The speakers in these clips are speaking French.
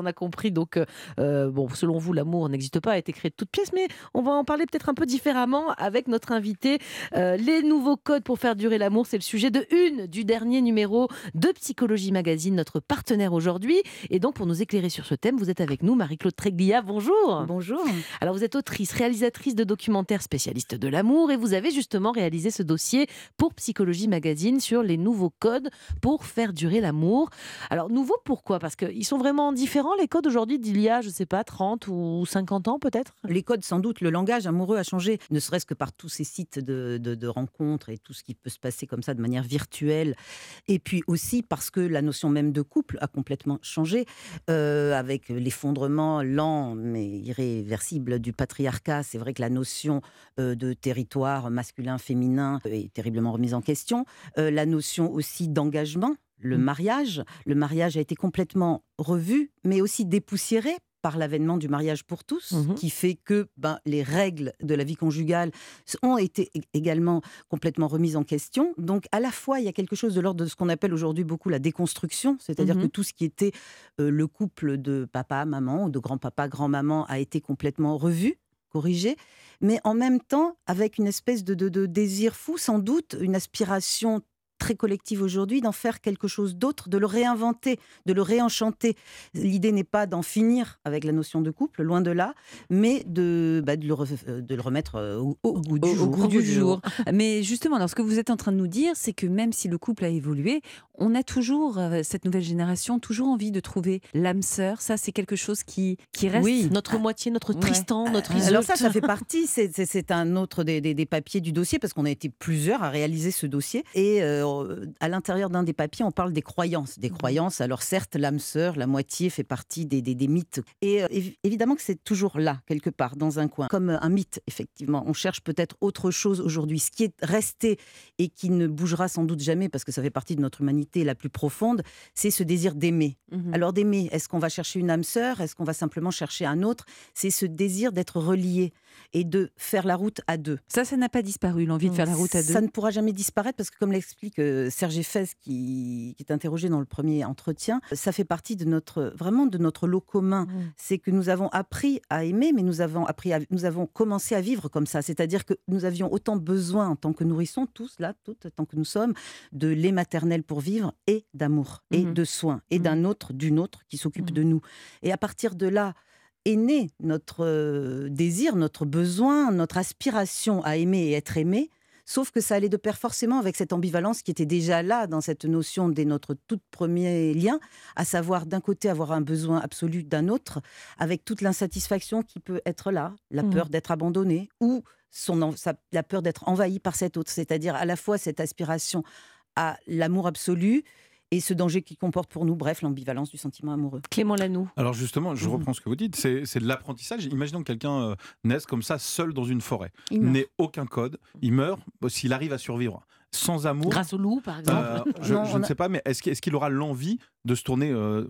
On a compris donc, euh, euh, bon, selon vous, l'amour n'existe pas, a été créé de toutes pièces, mais on va en parler peut-être un peu différemment avec notre invité. Euh, les nouveaux codes pour faire durer l'amour, c'est le sujet de une du dernier numéro de Psychologie Magazine, notre partenaire aujourd'hui. Et donc, pour nous éclairer sur ce thème, vous êtes avec nous, Marie-Claude Treglia. Bonjour. Bonjour. Alors, vous êtes autrice, réalisatrice de documentaires spécialiste de l'amour, et vous avez justement réalisé ce dossier pour Psychologie Magazine sur les nouveaux codes pour faire durer l'amour. Alors, nouveau pourquoi? Parce qu'ils sont vraiment différents les codes aujourd'hui d'il y a, je sais pas, 30 ou 50 ans peut-être? Les codes, sans doute, le langage amoureux a changé, ne serait-ce que par tous ces sites de, rencontres et tout ce qui peut se passer comme ça de manière virtuelle. Et puis aussi parce que la notion même de couple a complètement changé, euh, avec l'effondrement lent mais irréversible du patriarcat. C'est vrai que la notion euh, de territoire masculin-féminin est terriblement remise en question. Euh, la notion aussi d'engagement le mmh. mariage. Le mariage a été complètement revu, mais aussi dépoussiéré par l'avènement du mariage pour tous, mmh qui fait que ben, les règles de la vie conjugale ont été également complètement remises en question. Donc à la fois, il y a quelque chose de l'ordre de ce qu'on appelle aujourd'hui beaucoup la déconstruction, c'est-à-dire mmh que tout ce qui était euh, le couple de papa, maman, ou de grand-papa, grand-maman a été complètement revu corrigé, mais en même temps avec une espèce de, de, de désir fou, sans doute, une aspiration très collective aujourd'hui d'en faire quelque chose d'autre, de le réinventer, de le réenchanter. L'idée n'est pas d'en finir avec la notion de couple, loin de là, mais de, bah, de, le, euh, de, le, remettre euh, au, au goût du, jour, du jour. Mais justement, alors, ce que vous êtes en train de nous dire, c'est que même si le couple a évolué, on a toujours, euh, cette nouvelle génération, toujours envie de trouver l'âme sœur. Ça, c'est quelque chose qui, qui reste. Oui, notre moitié, notre Tristan, notre Isolde. Alors ça, ça fait partie, c'est un autre des, des, des, papiers du dossier, parce qu'on a été plusieurs à réaliser ce dossier. Et à l'intérieur d'un des papiers, on parle des croyances. Des mmh. croyances, alors certes, l'âme sœur, la moitié, fait partie des, des, mythes. Et euh, évidemment que c'est toujours là, quelque part, dans un coin, comme un mythe, effectivement. On cherche peut-être autre chose aujourd'hui. Ce qui est resté et qui ne bougera sans doute jamais, parce que ça fait partie de notre humanité la plus profonde, c'est ce désir d'aimer. Mmh alors d'aimer, est-ce qu'on va chercher une âme sœur? Est-ce qu'on va simplement chercher un autre? C'est ce désir d'être relié et de faire la route à deux. Ça, ça n'a pas disparu, l'envie de faire la route à deux Ça ne pourra jamais disparaître parce que, comme l'explique euh, Serge Effès, qui, qui, est interrogé dans le premier entretien, ça fait partie de notre, vraiment de notre lot commun. Mmh. C'est que nous avons appris à aimer, mais nous avons, appris à, nous avons commencé à vivre comme ça. C'est-à-dire que nous avions autant besoin, en tant que nourrissons, tous là, toutes, tant que nous sommes, de lait maternel pour vivre et d'amour, et mmh. de soins, et mmh. d'un autre, d'une autre qui s'occupe de nous. Et à partir de là, est né notre euh, désir, notre besoin, notre aspiration à aimer et être aimé. Sauf que ça allait de pair forcément avec cette ambivalence qui était déjà là dans cette notion de notre tout premier lien, à savoir d'un côté avoir un besoin absolu d'un autre, avec toute l'insatisfaction qui peut être là, la mmh. peur d'être abandonné ou son, la peur d'être envahi par cet autre, c'est-à-dire à la fois cette aspiration à l'amour absolu et ce danger qui comporte pour nous, bref, l'ambivalence du sentiment amoureux. Clément Lanoux. Alors justement, je mmh. reprends ce que vous dites, c'est de l'apprentissage. Imaginons que quelqu'un euh, naisse comme ça, seul dans une forêt, n'ait aucun code, il meurt, s'il arrive à survivre sans amour. Grâce au loup, par exemple euh, Je, ne sais pas, mais est-ce qu'il aura l'envie de se tourner euh,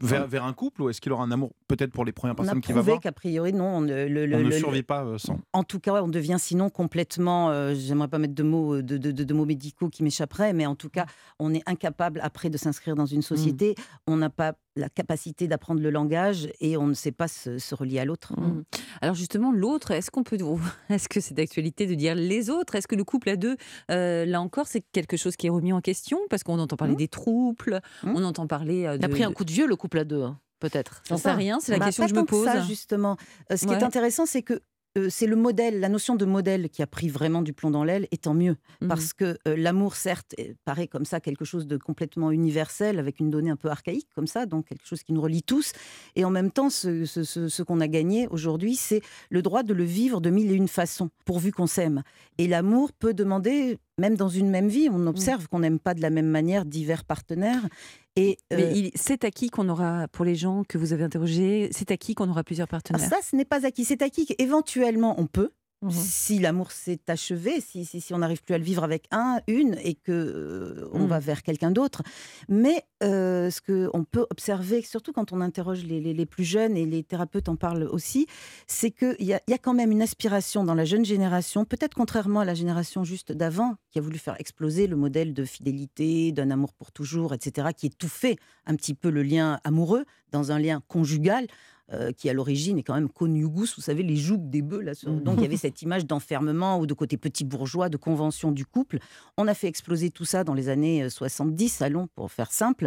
vers, vers, un couple ou est-ce qu'il aura un amour peut-être pour les premières personnes qu'il va voir? qu'a priori, non. On, le, le, on ne survit pas euh, sans. En tout cas, on devient sinon complètement. J'aimerais pas mettre de mots, de, de, de mots médicaux qui m'échapperaient, mais en tout cas, on est incapable après de s'inscrire dans une société. Mmh. On n'a pas la capacité d'apprendre le langage et on ne sait pas se, se relier à l'autre. Mmh. Alors justement, l'autre, est-ce qu'on peut, est-ce que c'est d'actualité de dire les autres? Est-ce que le couple à deux, euh, là encore, c'est quelque chose qui est remis en question? Parce qu'on entend parler mmh. des troubles, mmh. on entend parler. Euh, de... Il a pris un coup de vieux le couple à deux. Hein, peut-être. J'en sais rien, c'est la bah, question que je me pose. Ça, justement. Euh, ce qui est intéressant, c'est que euh, c'est le modèle, la notion de modèle qui a pris vraiment du plomb dans l'aile, et tant mieux. Mmh Parce que euh, l'amour, certes, paraît comme ça quelque chose de complètement universel, avec une donnée un peu archaïque, comme ça, donc quelque chose qui nous relie tous. Et en même temps, ce, ce qu'on a gagné aujourd'hui, c'est le droit de le vivre de mille et une façons, pourvu qu'on s'aime. Et l'amour peut demander même dans une même vie, on mmh. observe qu'on n'aime pas de la même manière divers partenaires. Et Mais euh, c'est acquis qu'on aura, pour les gens que vous avez interrogés, c'est acquis qu'on aura plusieurs partenaires. ça, ce n'est pas acquis. C'est acquis qu'éventuellement on peut, Mmh si l'amour s'est achevé, si, si, on n'arrive plus à le vivre avec un, une, et que euh, on va mmh. vers quelqu'un d'autre. Mais euh, ce qu'on peut observer, surtout quand on interroge les, plus jeunes, et les thérapeutes en parlent aussi, c'est qu'il y, y, a quand même une aspiration dans la jeune génération, peut-être contrairement à la génération juste d'avant, qui a voulu faire exploser le modèle de fidélité, d'un amour pour toujours, etc., qui étouffait un petit peu le lien amoureux dans un lien conjugal. Euh, qui à l'origine est quand même coniugus, vous savez, les jougs des bœufs. Là, mmh. Donc il y avait cette image d'enfermement ou de côté petit bourgeois, de convention du couple. On a fait exploser tout ça dans les années 70, euh, allons, pour faire simple.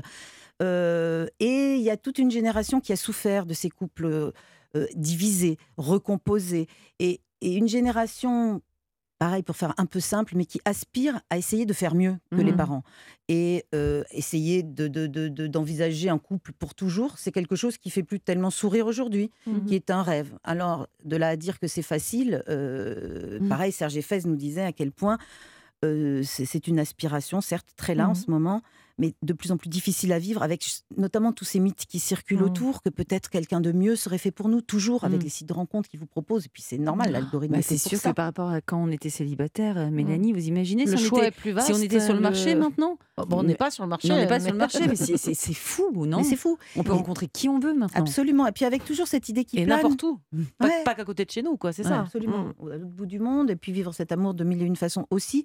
Euh, et il y a toute une génération qui a souffert de ces couples divisés, recomposés. Et, et une génération pareil pour faire un peu simple, mais qui aspire à essayer de faire mieux que les mmh. parents. Et euh, essayer d'envisager de, de, un couple pour toujours, c'est quelque chose qui fait plus tellement sourire aujourd'hui, mmh. qui est un rêve. Alors, de là à dire que c'est facile, euh, mmh. pareil, Serge Fès nous disait à quel point euh, c'est une aspiration, certes très là en ce moment, mais de plus en plus difficile à vivre, avec notamment tous ces mythes qui circulent mmh. autour, que peut-être quelqu'un de mieux serait fait pour nous, toujours avec mmh. les sites de rencontres qui vous proposent. Et puis c'est normal, mmh. l'algorithme. Bah, c'est sûr que par rapport à quand on était célibataire, euh, Mélanie, vous imaginez le si, choix on était, est plus vaste, si on était sur le marché maintenant oh, bon, On n'est pas sur le marché. on n'est pas sur le marché, mais c'est fou, non c'est fou. On peut rencontrer qui on veut maintenant. Absolument. Et puis avec toujours cette idée qui et plane. n'importe où. Pas, qu'à côté de chez nous, quoi. C'est ça. Absolument. À l'autre bout du monde, et puis vivre cet amour de mille et une façons aussi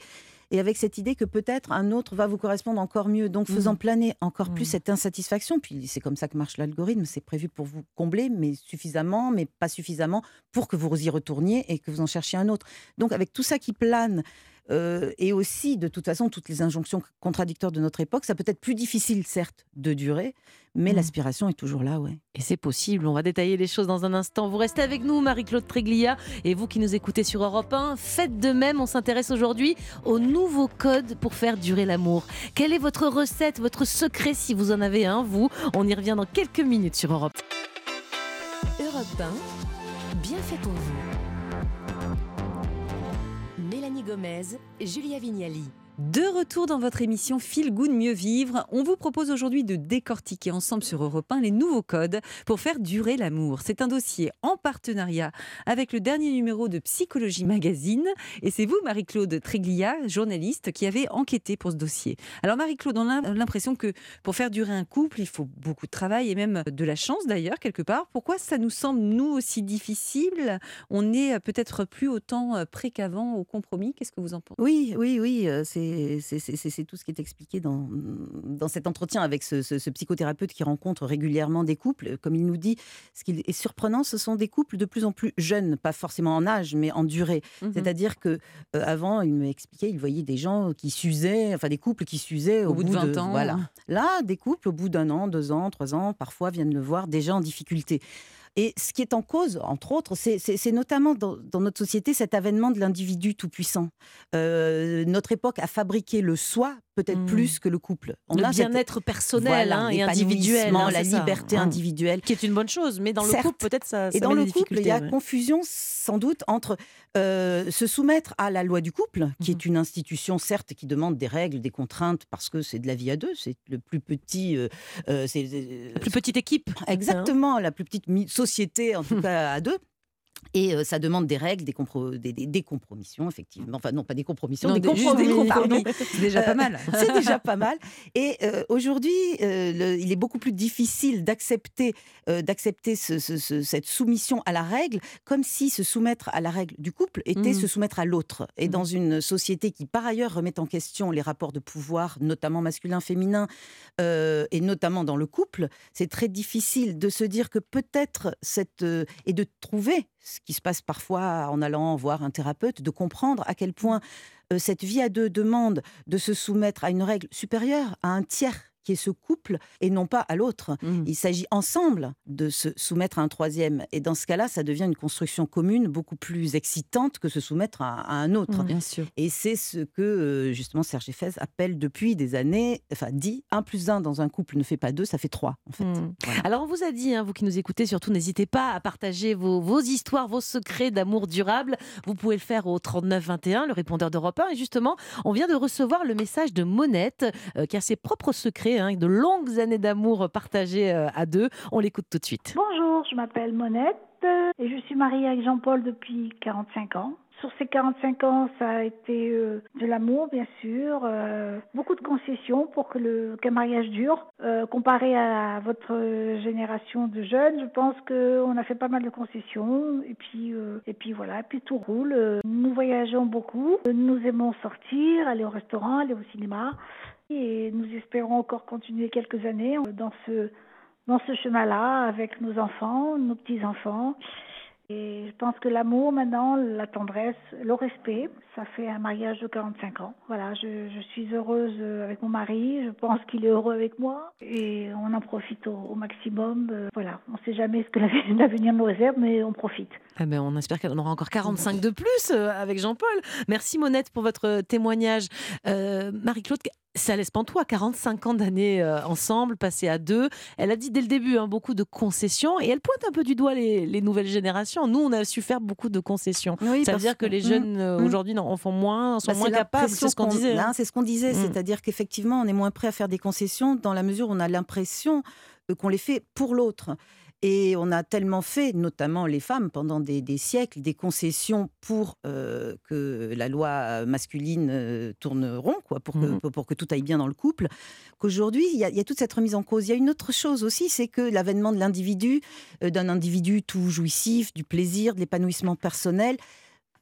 et avec cette idée que peut-être un autre va vous correspondre encore mieux. Donc, faisant mmh. planer encore plus mmh. cette insatisfaction, puis c'est comme ça que marche l'algorithme, c'est prévu pour vous combler, mais suffisamment, mais pas suffisamment pour que vous y retourniez et que vous en cherchiez un autre. Donc, avec tout ça qui plane, euh, et aussi, de toute façon, toutes les injonctions contradictoires de notre époque, ça peut être plus difficile, certes, de durer, mais mmh. l'aspiration est toujours là, ouais. Et c'est possible, on va détailler les choses dans un instant. Vous restez avec nous, Marie-Claude Tréglia, et vous qui nous écoutez sur Europe 1, faites de même. On s'intéresse aujourd'hui au nouveau code pour faire durer l'amour. Quelle est votre recette, votre secret, si vous en avez un, vous? On y revient dans quelques minutes sur Europe. Europe 1, bien fait pour vous. Gomez, Julia Vignali. De retour dans votre émission Feel Good Mieux Vivre, on vous propose aujourd'hui de décortiquer ensemble sur Europe 1 les nouveaux codes pour faire durer l'amour. C'est un dossier en partenariat avec le dernier numéro de Psychologie Magazine et c'est vous, Marie-Claude Tréglia, journaliste, qui avez enquêté pour ce dossier. Alors Marie-Claude, on a l'impression que pour faire durer un couple, il faut beaucoup de travail et même de la chance d'ailleurs, quelque part. Pourquoi ça nous semble, nous, aussi difficile? On est peut-être plus autant prêt qu'avant au compromis. Qu'est-ce que vous en pensez? Oui, oui, oui, euh, c'est c'est tout ce qui est expliqué dans, dans cet entretien avec ce, psychothérapeute qui rencontre régulièrement des couples. Comme il nous dit, ce qui est surprenant, ce sont des couples de plus en plus jeunes, pas forcément en âge, mais en durée. Mmh C'est-à-dire que euh, avant, il m'expliquait, il voyait des gens qui s'usaient, enfin des couples qui s'usaient au, bout, de 20 ans. Voilà. Là, des couples au bout d'un an, deux ans, trois ans, parfois viennent le voir déjà en difficulté. Et ce qui est en cause, entre autres, c'est notamment dans, notre société cet avènement de l'individu tout-puissant. Euh, notre époque a fabriqué le soi peut-être mmh. plus que le couple. On le bien-être personnel hein, et individuel, hein, la liberté mmh. individuelle, qui est une bonne chose. Mais dans le couple, peut-être ça. Et dans le couple, il y a confusion sans doute entre euh, se soumettre à la loi du couple, qui est mmh. une institution certes qui demande des règles, des contraintes, parce que c'est de la vie à deux, c'est le plus petit, euh, euh, c'est la plus petite équipe. Exactement, la plus petite société en tout cas à deux. Et euh, ça demande des règles, des, des, des, compromissions, effectivement. Enfin, non, pas des compromissions, des, compromis. C'est déjà pas mal. Euh, c'est déjà pas mal. Et euh, aujourd'hui, il est beaucoup plus difficile d'accepter d'accepter cette soumission à la règle, comme si se soumettre à la règle du couple était mmh. se soumettre à l'autre. Et mmh. dans une société qui, par ailleurs, remet en question les rapports de pouvoir, notamment masculin-féminin, et notamment dans le couple, c'est très difficile de se dire que peut-être cette... et de trouver ce qui se passe parfois en allant voir un thérapeute, de comprendre à quel point euh, cette vie à deux demande de se soumettre à une règle supérieure, à un tiers qui est ce couple et non pas à l'autre. Mmh. Il s'agit ensemble de se soumettre à un troisième. Et dans ce cas-là, ça devient une construction commune beaucoup plus excitante que se soumettre à, un autre. Mmh, bien sûr. Et c'est ce que euh, justement Serge Effès appelle depuis des années, enfin dit, un plus un dans un couple ne fait pas deux, ça fait trois en fait. Mmh. Alors on vous a dit, hein, vous qui nous écoutez, surtout n'hésitez pas à partager vos, vos histoires, vos secrets d'amour durable. Vous pouvez le faire au 39 21, le répondeur d'Europe 1. Et justement, on vient de recevoir le message de Monette, euh, qui a ses propres secrets hein, de longues années d'amour partagées euh, à deux. On l'écoute tout de suite. Bonjour, je m'appelle Monette et je suis mariée avec Jean-Paul depuis 45 ans. Sur ces 45 ans, ça a été euh, de l'amour, bien sûr, euh, beaucoup de concessions pour que le qu'un mariage dure. Euh, comparé à votre génération de jeunes, je pense qu'on a fait pas mal de concessions et puis et puis voilà, et puis tout roule. Nous voyageons beaucoup, nous aimons sortir, aller au restaurant, aller au cinéma et nous espérons encore continuer quelques années dans ce dans ce chemin-là avec nos enfants, nos petits-enfants. Et je pense que l'amour maintenant, la tendresse, le respect, ça fait un mariage de 45 ans. Voilà, je, suis heureuse euh, avec mon mari, je pense qu'il est heureux avec moi et on en profite au, maximum. Euh, voilà, on ne sait jamais ce que l'avenir nous réserve, mais on profite. Eh ben, on espère qu'on aura encore 45 de plus euh, avec Jean-Paul. Merci Monette pour votre témoignage. Marie-Claude, ça laisse pantois, 45 ans d'années euh, ensemble, passés à deux. Elle a dit dès le début hein, beaucoup de concessions et elle pointe un peu du doigt les, nouvelles générations. Nous, on a su faire beaucoup de concessions. ça veut dire que les jeunes mm, euh, mm. aujourd'hui en font moins, sont bah, moins capables. C'est ce qu'on disait. Hein. C'est ce qu'on disait, c'est-à-dire qu'effectivement, on est moins prêt à faire des concessions dans la mesure où on a l'impression euh, qu'on les fait pour l'autre. Et on a tellement fait, notamment les femmes, pendant des, siècles, des concessions pour euh, que la loi masculine euh, tourne rond, quoi, pour, que, mmh pour que tout aille bien dans le couple, qu'aujourd'hui, il y, a toute cette remise en cause. Il y a une autre chose aussi, c'est que l'avènement de l'individu, euh, d'un individu tout jouissif, du plaisir, de l'épanouissement personnel,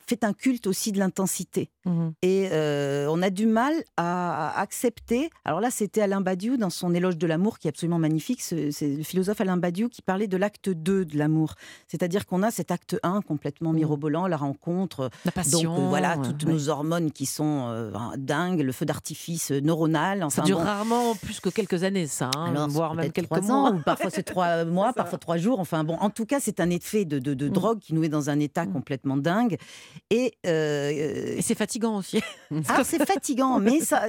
fait un culte aussi de l'intensité. Mmh et euh, on a du mal à, accepter. Alors là, c'était Alain Badiou dans son éloge de l'amour, qui est absolument magnifique. C'est le philosophe Alain Badiou qui parlait de l'acte 2 de l'amour. C'est-à-dire qu'on a cet acte 1 complètement mmh. mirobolant, la rencontre. La passion. Donc euh, voilà, toutes nos hormones qui sont euh, dingues, le feu d'artifice neuronal. Enfin, ça dure rarement plus que quelques années, ça. Hein, voire même quelques mois. Ans, parfois c'est trois mois, parfois trois jours. Enfin bon, en tout cas, c'est un effet de, de, mmh. drogue qui nous met dans un état complètement dingue. Et, et c'est fatigant aussi. Ah, c'est fatigant, mais ça,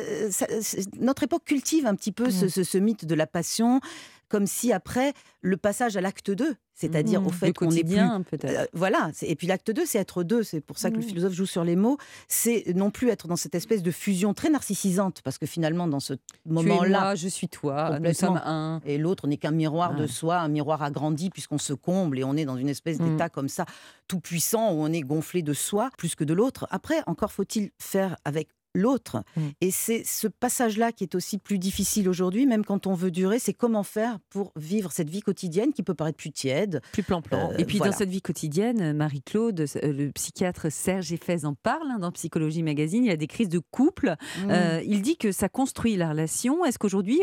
notre époque cultive un petit peu ce, ce, mythe de la passion, comme si après le passage à l'acte 2, c'est-à-dire au mmh. fait qu'on est plus peut-être. Euh, voilà, et puis l'acte 2 c'est être deux, c'est pour ça que le mmh. philosophe joue sur les mots, c'est non plus être dans cette espèce de fusion très narcissisante parce que finalement dans ce moment-là, je suis toi, nous sommes un et l'autre n'est qu'un miroir de soi, un miroir agrandi puisqu'on se comble et on est dans une espèce mmh. d'état comme ça tout puissant où on est gonflé de soi plus que de l'autre. Après encore faut-il faire avec l'autre. Mmh. Et c'est ce passage-là qui est aussi plus difficile aujourd'hui, même quand on veut durer, c'est comment faire pour vivre cette vie quotidienne qui peut paraître plus tiède. Plus plan-plan. Euh, et puis dans cette vie quotidienne, Marie-Claude, euh, le psychiatre Serge Effez en parle hein, dans Psychologie Magazine, il y a des crises de couple. Mmh. Euh, il dit que ça construit la relation. Est-ce qu'aujourd'hui,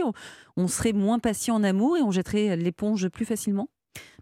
on, serait moins patient en amour et on jetterait l'éponge plus facilement?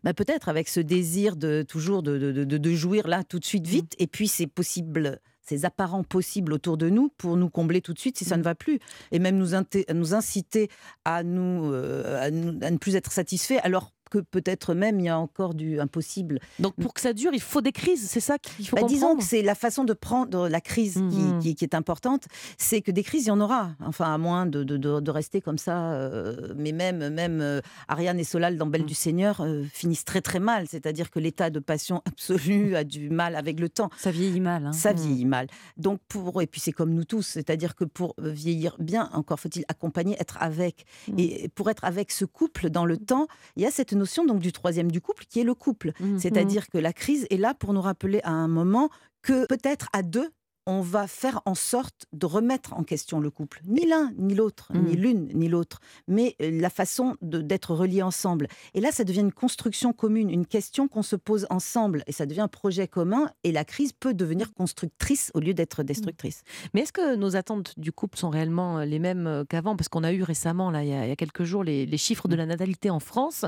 Bah peut-être avec ce désir de toujours de, de, de, de jouir là tout de suite vite. Mmh. Et puis c'est possible ces apparents possibles autour de nous pour nous combler tout de suite si ça ne va plus. Et même nous, nous inciter à, nous, euh, à, nous, à ne plus être satisfaits alors que peut-être même il y a encore du impossible. Donc pour que ça dure, il faut des crises, c'est ça qu'il faut bah, Disons que c'est la façon de prendre la crise mmh qui, qui, est importante, c'est que des crises, il y en aura, enfin à moins de, de, de, rester comme ça. Euh, mais même, même euh, Ariane et Solal dans Belle mmh. du Seigneur euh, finissent très très mal, c'est-à-dire que l'état de passion absolue a du mal avec le temps. Ça vieillit mal. Hein. Ça mmh. vieillit mal. Donc pour, et puis c'est comme nous tous, c'est-à-dire que pour vieillir bien, encore faut-il accompagner, être avec. Et pour être avec ce couple dans le temps, il y a cette notion donc du troisième du couple qui est le couple. Mmh, C'est-à-dire mmh. que la crise est là pour nous rappeler à un moment que peut-être à deux, on va faire en sorte de remettre en question le couple. Ni l'un, ni l'autre, ni mmh. l'une, ni l'autre, mais euh, la façon d'être reliés ensemble. Et là, ça devient une construction commune, une question qu'on se pose ensemble, et ça devient un projet commun, et la crise peut devenir constructrice au lieu d'être destructrice. Mmh. Mais est-ce que nos attentes du couple sont réellement euh, les mêmes euh, qu'avant? Parce qu'on a eu récemment, là, il y a, quelques jours, les, chiffres de la natalité en France,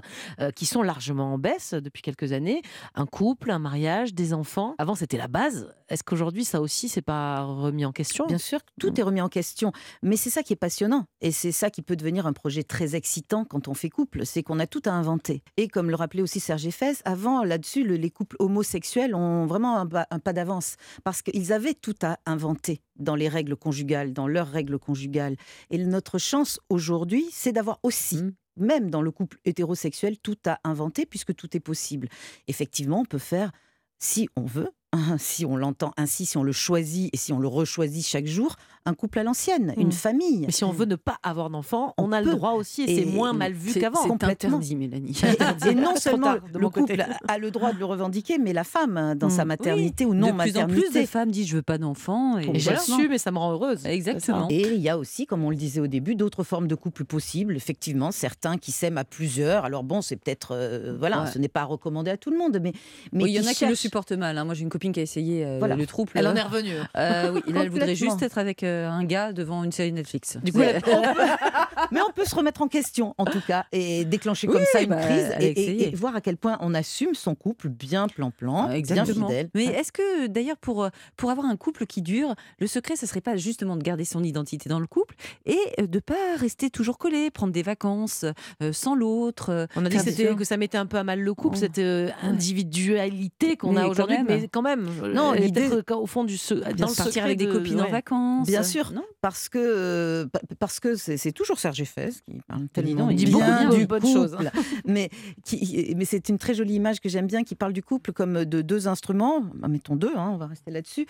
qui sont largement en baisse depuis quelques années. Un couple, un mariage, des enfants. Avant, c'était la base. Est-ce qu'aujourd'hui, ça aussi, c'est pas remis en question Bien sûr, tout mm. est remis en question. Mais c'est ça qui est passionnant. Et c'est ça qui peut devenir un projet très excitant quand on fait couple. C'est qu'on a tout à inventer. Et comme le rappelait aussi Serge Effès, avant, là-dessus, les couples homosexuels ont vraiment un, pas d'avance. Parce qu'ils avaient tout à inventer dans les règles conjugales, dans leurs règles conjugales. Et notre chance aujourd'hui, c'est d'avoir aussi mm. même dans le couple hétérosexuel, tout à inventer, puisque tout est possible. Effectivement, on peut faire, si on veut, si on l'entend ainsi, si on le choisit et si on le rechoisit chaque jour, un couple à l'ancienne, une Mm. famille. Mais si on veut ne pas avoir d'enfant, on, On a le droit aussi et, c'est moins mal vu qu'avant. C'est complètement. interdit, Mélanie. Et, et non seulement tard, de le côté. couple a le droit de le revendiquer, mais la femme hein, dans Mm. sa maternité ou non de plus en plus de femmes disent je veux pas d'enfants. Et Et j'assume et ça me rend heureuse. Exactement. Et il y a aussi, comme on le disait au début, d'autres formes de couple possibles. Effectivement, certains qui s'aiment à plusieurs. Alors bon, c'est peut-être, euh, voilà, Ouais. ce n'est pas recommandé à tout le monde, mais, mais Oui, il y en a qui le supportent mal. hein. Moi, j'ai une copine qui a essayé euh, Voilà. le trouble. Elle en est revenue. Euh, oui, là, elle voudrait juste être avec euh, un gars devant une série Netflix. Du coup, Mais on peut se remettre en question, en tout cas, et déclencher comme Oui, ça une bah, crise et, et- et voir à quel point on assume son couple bien plan-plan, bien Exactement. fidèle. Mais est-ce que d'ailleurs pour, euh, pour avoir un couple qui dure, le secret, ce serait pas justement de garder son identité dans le couple et euh, de pas rester toujours collé, prendre des vacances euh, sans l'autre. On a dit que, Bien ça mettait un peu à mal le couple, Oh. cette euh, individualité qu'on a aujourd'hui, mais quand même. Non, l'idée- au fond du se- dans le partir secret avec des de- copines en vacances. Bien sûr. Non Parce que euh, pa- parce que c'est toujours Serge Eiffès qui parle tellement il dit bien beaucoup bien du de bonnes choses, couple. mais qui, mais c'est une très jolie image que j'aime bien qui parle du couple comme de deux instruments, bah, mettons deux, hein, on va rester là-dessus,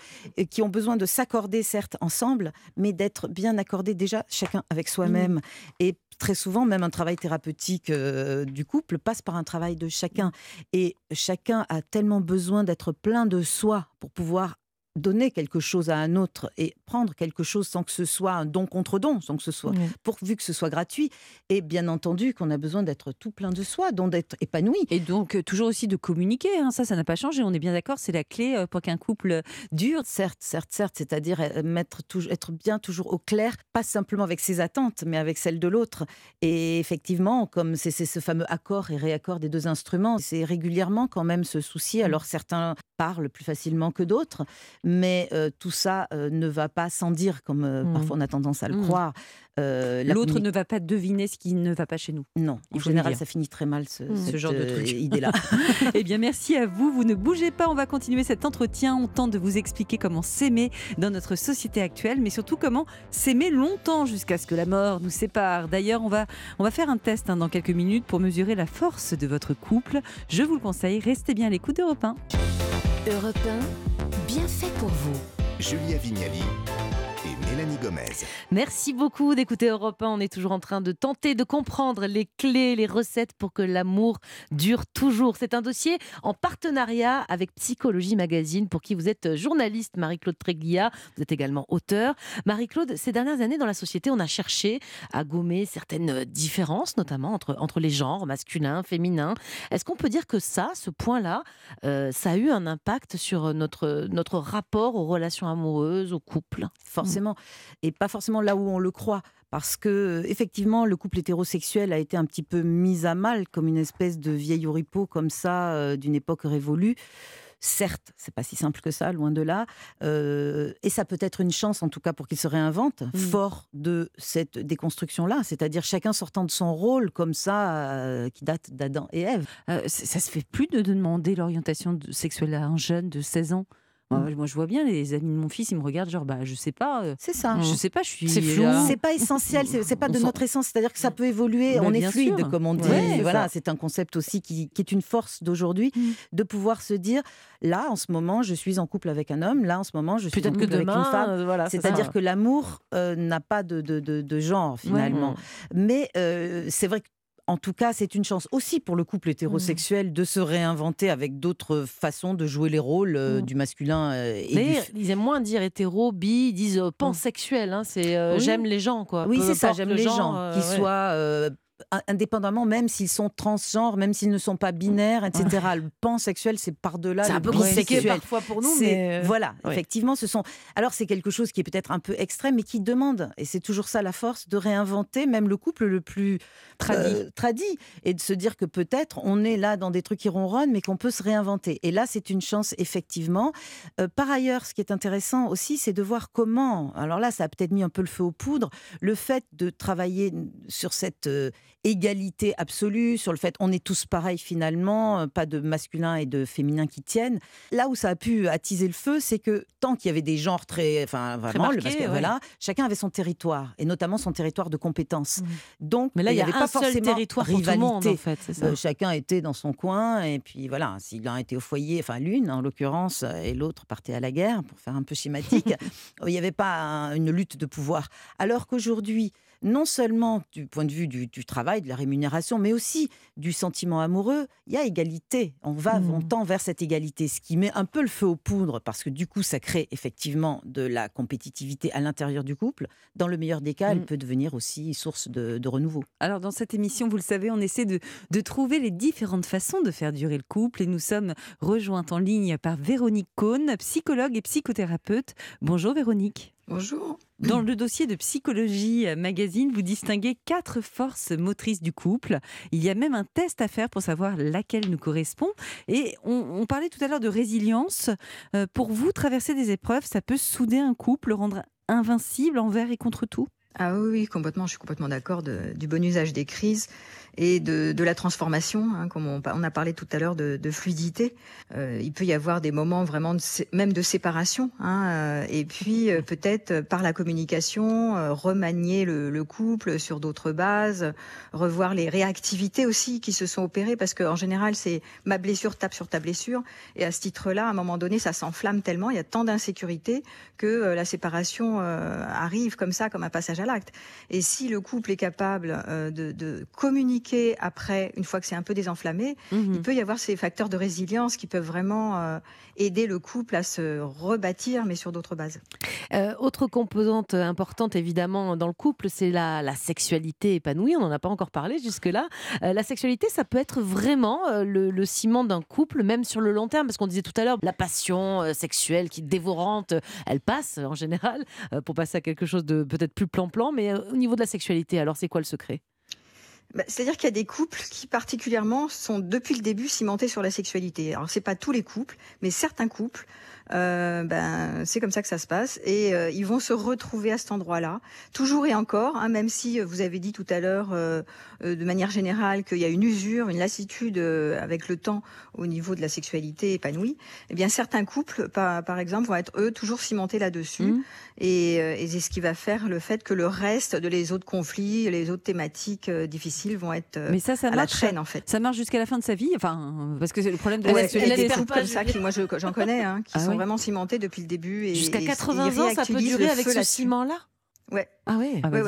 qui ont besoin de s'accorder certes ensemble, mais d'être bien accordés déjà chacun avec soi-même. Et très souvent, même un travail thérapeutique euh, du couple passe par un travail de chacun. Et chacun a tellement besoin d'être plein de soi pour pouvoir donner quelque chose à un autre et prendre quelque chose sans que ce soit un don contre don, sans que ce soit Ouais. pourvu que ce soit gratuit. Et bien entendu qu'on a besoin d'être tout plein de soi, donc d'être épanoui. Et donc, euh, toujours aussi de communiquer, hein, ça, ça n'a pas changé. On est bien d'accord, c'est la clé euh, pour qu'un couple dure. Certes, certes, certes, c'est-à-dire euh, mettre être bien toujours au clair, pas simplement avec ses attentes, mais avec celles de l'autre. Et effectivement, comme c'est ce fameux accord et réaccord des deux instruments, c'est régulièrement quand même ce souci. Mm. Alors certains parlent plus facilement que d'autres, mais euh, tout ça euh, ne va pas sans dire, comme euh, Mm. parfois on a tendance à le Mm. croire. Euh, la L'autre ne va pas deviner ce qui ne va pas chez nous. Non, il en général, dire. ça finit très mal, ce, Mm. Ce genre de euh, truc. idée-là. Eh bien, merci à vous. Vous ne bougez pas. On va continuer cet entretien. On tente de vous expliquer comment s'aimer dans notre société actuelle, mais surtout comment s'aimer longtemps jusqu'à ce que la mort nous sépare. D'ailleurs, on va, on va faire un test hein, dans quelques minutes pour mesurer la force de votre couple. Je vous le conseille. Restez bien à l'écoute d'Europe 1. Europe 1, bien fait pour vous. Julia Vignali Mélanie Gomez. Merci beaucoup d'écouter Europe 1. On est toujours en train de tenter de comprendre les clés, les recettes pour que l'amour dure toujours. C'est un dossier en partenariat avec Psychologie Magazine pour qui vous êtes journaliste, Marie-Claude Tréglia. Vous êtes également auteur. Marie-Claude, ces dernières années dans la société, on a cherché à gommer certaines différences, notamment entre, entre les genres, masculin, féminin. Est-ce qu'on peut dire que ça, ce point-là, euh, ça a eu un impact sur notre, notre rapport aux relations amoureuses, au couple? Forcément, et pas forcément là où on le croit. Parce que, effectivement, le couple hétérosexuel a été un petit peu mis à mal comme une espèce de vieil oripeau comme ça, euh, d'une époque révolue. Certes, c'est pas si simple que ça, loin de là. Euh, et ça peut être une chance, en tout cas, pour qu'il se réinvente, fort de cette déconstruction-là. C'est-à-dire chacun sortant de son rôle comme ça, euh, qui date d'Adam et Ève. Euh, ça se fait plus de demander l'orientation sexuelle à un jeune de 16 ans. Moi, moi, je vois bien les amis de mon fils, ils me regardent genre, bah, je sais pas. euh, C'est ça. Je sais pas, je suis. C'est flou. là. C'est pas essentiel, c'est pas de notre essence, c'est-à-dire que ça peut évoluer, Bah, on est fluide, sûr. comme on dit. Ouais, voilà, c'est un concept aussi qui, qui est une force d'aujourd'hui, Mm. de pouvoir se dire, là, en ce moment, je suis en couple avec un homme, là, en ce moment, je suis en Peut-être que couple avec demain, une femme. euh, voilà, c'est C'est-à-dire que l'amour euh, n'a pas de, de, de- de genre, finalement. Mais euh, c'est vrai que en tout cas, c'est une chance aussi pour le couple hétérosexuel de se réinventer avec d'autres façons de jouer les rôles euh, Mm. du masculin euh, et du ils aiment moins dire hétéro, bi, ils disent euh, pansexuel. Hein, c'est euh, Oui. j'aime les gens, quoi. Oui, c'est ça, j'aime le les gens qui ouais. soient indépendamment, même s'ils sont transgenres, même s'ils ne sont pas binaires, etc. Le pansexuel, c'est par-delà C'est un peu compliqué bisexuel. parfois pour nous, mais. euh, voilà, ouais. effectivement, ce sont. Alors c'est quelque chose qui est peut-être un peu extrême, mais qui demande, et c'est toujours ça la force, de réinventer même le couple le plus Tradit. euh, tradit, et de se dire que peut-être on est là dans des trucs qui ronronnent, mais qu'on peut se réinventer. Et là, c'est une chance effectivement. Euh, par ailleurs, ce qui est intéressant aussi, c'est de voir comment. Alors là, ça a peut-être mis un peu le feu aux poudres. Le fait de travailler sur cette égalité absolue, sur le fait on est tous pareils finalement, pas de masculin et de féminin qui tiennent. Là où ça a pu attiser le feu, c'est que tant qu'il y avait des genres très, enfin vraiment, voilà, chacun avait son territoire et notamment son territoire de compétences. Mmh. Donc, mais là, il n'y avait pas forcément territoire rivalité. Monde, en fait, euh, chacun était dans son coin et puis voilà, s'il l'un était au foyer, enfin l'une en l'occurrence, et l'autre partait à la guerre, pour faire un peu schématique, il n'y avait pas une lutte de pouvoir. Alors qu'aujourd'hui, non seulement du point de vue du, travail, de la rémunération, mais aussi du sentiment amoureux, il y a égalité. On va, on mmh. tend vers cette égalité, ce qui met un peu le feu aux poudres, parce que du coup, ça crée effectivement de la compétitivité à l'intérieur du couple. Dans le meilleur des cas, elle mmh. peut devenir aussi source de, renouveau. Alors, dans cette émission, vous le savez, on essaie de, de trouver les différentes façons de faire durer le couple, et nous sommes rejointes en ligne par Véronique Cohn, psychologue et psychothérapeute. Bonjour Véronique. Bonjour. Dans le dossier de Psychologie Magazine, vous distinguez quatre forces motrices du couple. Il y a même un test à faire pour savoir laquelle nous correspond. Et on, parlait tout à l'heure de résilience. Euh, pour vous, traverser des épreuves, ça peut souder un couple, le rendre invincible envers et contre tout? Ah oui, complètement. Je suis complètement d'accord du bon usage des crises et de, de la transformation, hein, comme on, on, a parlé tout à l'heure de, de fluidité. Euh, il peut y avoir des moments vraiment de, même de séparation, hein, euh, et puis euh, peut-être euh, par la communication euh, remanier le, le, couple sur d'autres bases, revoir les réactivités aussi qui se sont opérées, parce qu'en général c'est ma blessure tape sur ta blessure, et à ce titre-là, à un moment donné, ça s'enflamme tellement, il y a tant d'insécurité que la séparation arrive comme ça, comme un passage à l'acte. Et si le couple est capable de, de communiquer après, une fois que c'est un peu désenflammé, mhm. il peut y avoir ces facteurs de résilience qui peuvent vraiment euh, aider le couple à se rebâtir, mais sur d'autres bases. Euh, autre composante importante, évidemment, dans le couple, c'est la, sexualité épanouie. On n'en a pas encore parlé jusque-là. Euh, la sexualité, ça peut être vraiment le, ciment d'un couple, même sur le long terme, parce qu'on disait tout à l'heure, la passion sexuelle qui est dévorante, elle passe en général, pour passer à quelque chose de peut-être plus plan-plan, mais au niveau de la sexualité, alors c'est quoi le secret? Bah, c'est-à-dire qu'il y a des couples qui particulièrement sont depuis le début cimentés sur la sexualité. Alors c'est pas tous les couples, mais certains couples euh, ben c'est comme ça que ça se passe. Et euh, ils vont se retrouver à cet endroit-là toujours et encore hein, même si euh, vous avez dit tout à l'heure euh, de manière générale qu'il y a une usure une lassitude avec le temps au niveau de la sexualité épanouie eh bien certains couples par, par exemple vont être eux toujours cimentés là-dessus. Mmh. et, et c'est ce qui va faire le fait que le reste de les autres conflits les autres thématiques difficiles vont être mais ça ça à marche, la traîne en fait. ça marche jusqu'à la fin de sa vie enfin parce que c'est le problème de la sexualité. c'est comme ça qui moi j'en connais hein, qui ah sont vraiment cimenté depuis le début. Jusqu'à 80 ans, ça peut durer avec ce ciment-là Ouais. Ah oui, ah bah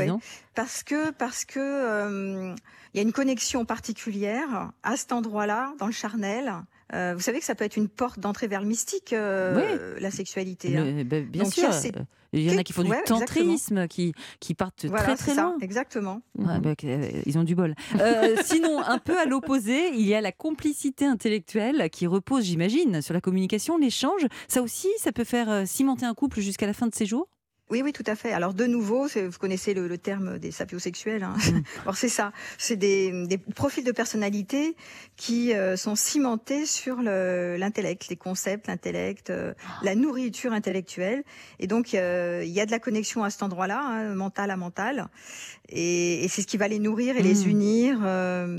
Parce que parce que il euh, y a une connexion particulière à cet endroit-là, dans le charnel. Euh, vous savez que ça peut être une porte d'entrée vers le mystique, euh, la sexualité. Hein. Bah, bien sûr. Il y en a qui font du tantrisme, qui, qui partent très très loin. exactement. Bah, ils ont du bol. Euh, sinon, un peu à l'opposé, il y a la complicité intellectuelle qui repose, j'imagine, sur la communication, l'échange. Ça aussi, ça peut faire cimenter un couple jusqu'à la fin de ses jours? Oui, oui, tout à fait. Alors de nouveau, vous connaissez le, terme des sapiosexuels. Hein. Mm. Alors c'est ça, c'est des, des, profils de personnalité qui euh, sont cimentés sur l'intellect, les concepts, l'intellect, euh, la nourriture intellectuelle. Et donc il y a de la connexion à cet endroit-là, hein, mental à mental. Et, et c'est ce qui va les nourrir et les mm. unir, euh,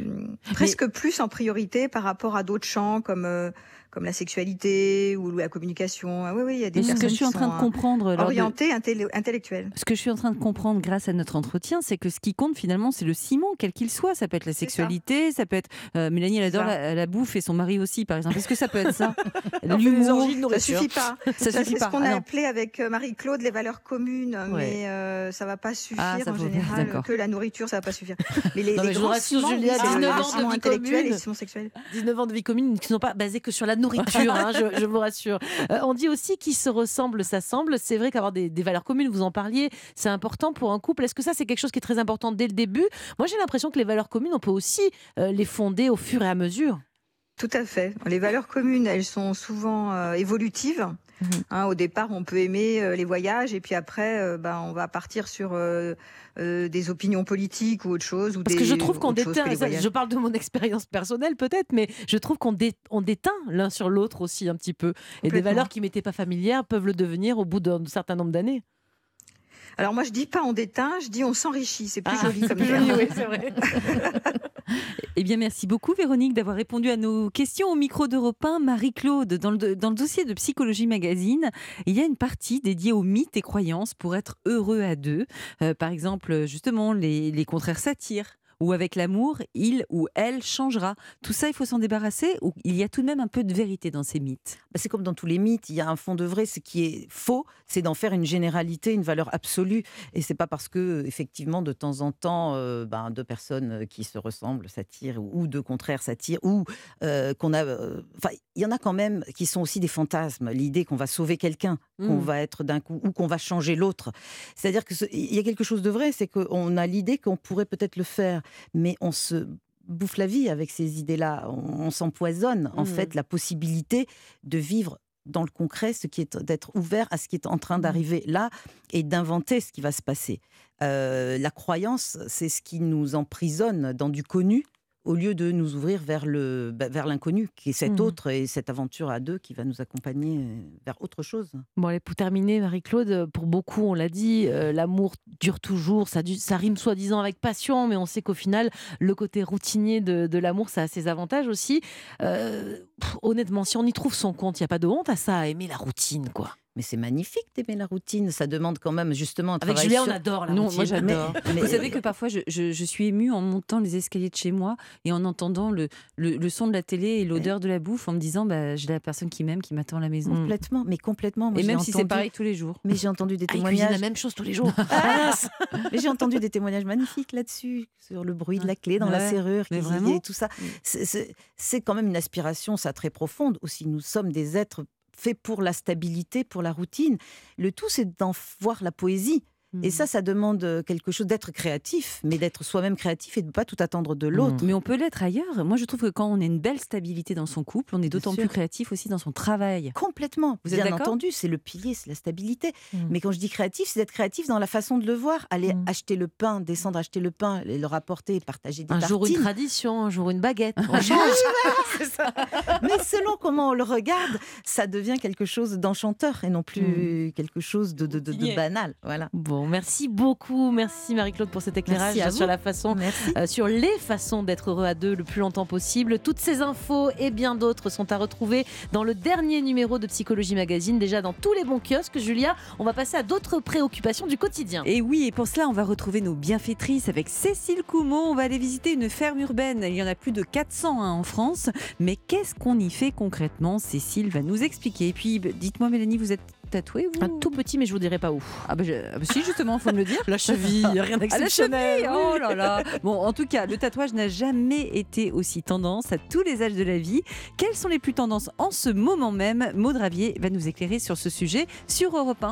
presque plus en priorité par rapport à d'autres champs comme comme la sexualité ou la communication. Ah oui, oui, il y a des personnes ce que je suis en train de comprendre, orientées, intellectuelles. Ce que je suis en train de comprendre grâce à notre entretien, c'est que ce qui compte finalement, c'est le ciment, quel qu'il soit. Ça peut être la sexualité, ça. peut être euh, Mélanie, elle adore la, bouffe et son mari aussi, par exemple. Est-ce que ça peut être ça L'humour, ça suffit pas. Ça, suffit pas. C'est ce qu'on a ah appelé avec euh, Marie-Claude les valeurs communes, mais euh, ça va pas suffire ah, en général. Que la nourriture, ça va pas suffire. Mais les, les grands ciments, 19 ans de vie commune, 19 ans de vie commune qui ne sont pas basés que sur la nourriture, hein, je, vous rassure. Euh, on dit aussi qu'ils se ressemblent, s'assemblent. C'est vrai qu'avoir des, valeurs communes, vous en parliez, c'est important pour un couple. Est-ce que ça, c'est quelque chose qui est très important dès le début? Moi, j'ai l'impression que les valeurs communes, on peut aussi euh, les fonder au fur et à mesure. Tout à fait. Les valeurs communes, elles sont souvent euh, évolutives. Mhm. Hein, au départ, on peut aimer euh, les voyages et puis après, euh, ben, on va partir sur euh, des opinions politiques ou autre chose. Ou Parce que je trouve qu'on déteint, je parle de mon expérience personnelle peut-être, mais je trouve qu'on on déteint l'un sur l'autre aussi un petit peu. Et des valeurs qui m'étaient pas familières peuvent le devenir au bout d'un certain nombre d'années. Alors moi je dis pas on déteint, je dis on s'enrichit. C'est plus Ah, joli c'est comme plus terme. joli, oui, c'est vrai. Eh bien, merci beaucoup, Véronique, d'avoir répondu à nos questions au micro d'Europe 1. Marie-Claude, dans le, dans le dossier de Psychologie Magazine, il y a une partie dédiée aux mythes et croyances pour être heureux à deux. Euh, par exemple, justement, les, les contraires s'attirent. Ou avec l'amour, il ou elle changera. Tout ça, il faut s'en débarrasser ou il y a tout de même un peu de vérité dans ces mythes? Bah, C'est comme dans tous les mythes, il y a un fond de vrai. Ce qui est faux, c'est d'en faire une généralité, une valeur absolue. Et c'est pas parce que, effectivement, de temps en temps, euh, ben, deux personnes qui se ressemblent s'attirent ou deux contraires s'attirent, ou euh, qu'on a. euh, il y en a quand même qui sont aussi des fantasmes. L'idée qu'on va sauver quelqu'un, qu'on Mm. va être d'un coup, ou qu'on va changer l'autre. C'est-à-dire que ce- il y a quelque chose de vrai, c'est qu'on a l'idée qu'on pourrait peut-être le faire, mais on se bouffe la vie avec ces idées-là. On, on s'empoisonne, en Mhm. fait, la possibilité de vivre dans le concret, ce qui est d'être ouvert à ce qui est en train d'arriver là et d'inventer ce qui va se passer. Euh, la croyance, c'est ce qui nous emprisonne dans du connu au lieu de nous ouvrir vers le bah, vers l'inconnu, qui est cet Mhm. autre et cette aventure à deux qui va nous accompagner euh, vers autre chose. Bon, allez, pour terminer, Marie-Claude, euh, pour beaucoup, on l'a dit, euh, l'amour dure toujours. Ça, rime soi-disant avec passion, mais on sait qu'au final, le côté routinier de, de l'amour, ça a ses avantages aussi. Euh, pff, honnêtement, si on y trouve son compte, il n'y a pas de honte à ça, à aimer la routine, quoi. Mais c'est magnifique d'aimer la routine. Ça demande quand même justement un Avec travail Julien, on sur- adore la Non, routine. moi j'adore. Mais- Vous savez que parfois je, je- je suis émue en montant les escaliers de chez moi et en entendant le, le, le son de la télé et l'odeur de la bouffe en me disant bah, j'ai la personne qui m'aime qui m'attend à la maison. Complètement, mais complètement. Moi, Et même si c'est pareil tous les jours. Mais j'ai entendu des Ah, témoignages. la même chose tous les jours. Ah, mais j'ai entendu des témoignages magnifiques là-dessus, sur le bruit de la clé dans la serrure, qui et tout ça. C'est quand même une aspiration, ça très profonde. Aussi, nous sommes des êtres faits pour la stabilité, pour la routine. Le tout, c'est d'en voir la poésie. Et ça, ça demande euh, quelque chose d'être créatif, mais d'être soi-même créatif et de ne pas tout attendre de l'autre. Mais on peut l'être ailleurs. Moi, je trouve que quand on a une belle stabilité dans son couple, on est d'autant plus créatif aussi dans son travail. Complètement. Vous Bien entendu, c'est le pilier, c'est la stabilité. Mm. Mais quand je dis créatif, c'est d'être créatif dans la façon de le voir. Aller acheter le pain, descendre acheter le pain, le rapporter, partager des Un jour une tradition, un jour une baguette. On change. c'est ça. Mais selon comment on le regarde, ça devient quelque chose d'enchanteur et non plus quelque chose de, de- de- de Routinier. banal. Voilà. Bon, merci beaucoup. Merci Marie-Claude pour cet éclairage sur la façon euh, sur les façons d'être heureux à deux le plus longtemps possible. Toutes ces infos et bien d'autres sont à retrouver dans le dernier numéro de Psychologie Magazine, déjà dans tous les bons kiosques. Julia, on va passer à d'autres préoccupations du quotidien. Et oui, et pour cela, on va retrouver nos bienfaitrices avec Cécile Coumeau. On va aller visiter une ferme urbaine. Il y en a plus de 400 hein, en France. Mais qu'est-ce qu'on y fait concrètement? Cécile va nous expliquer. Et puis, dites-moi, Mélanie, vous êtes tatouée vous Un tout petit, mais je vous dirai pas où. Ah bah, je- ah bah si, justement, faut me le dire. La cheville, rien À la d'exceptionnel. cheville Oh là là Bon, en tout cas, le tatouage n'a jamais été aussi tendance à tous les âges de la vie. Quelles sont les plus tendances en ce moment même? Maud Ravier va nous éclairer sur ce sujet sur Europe 1.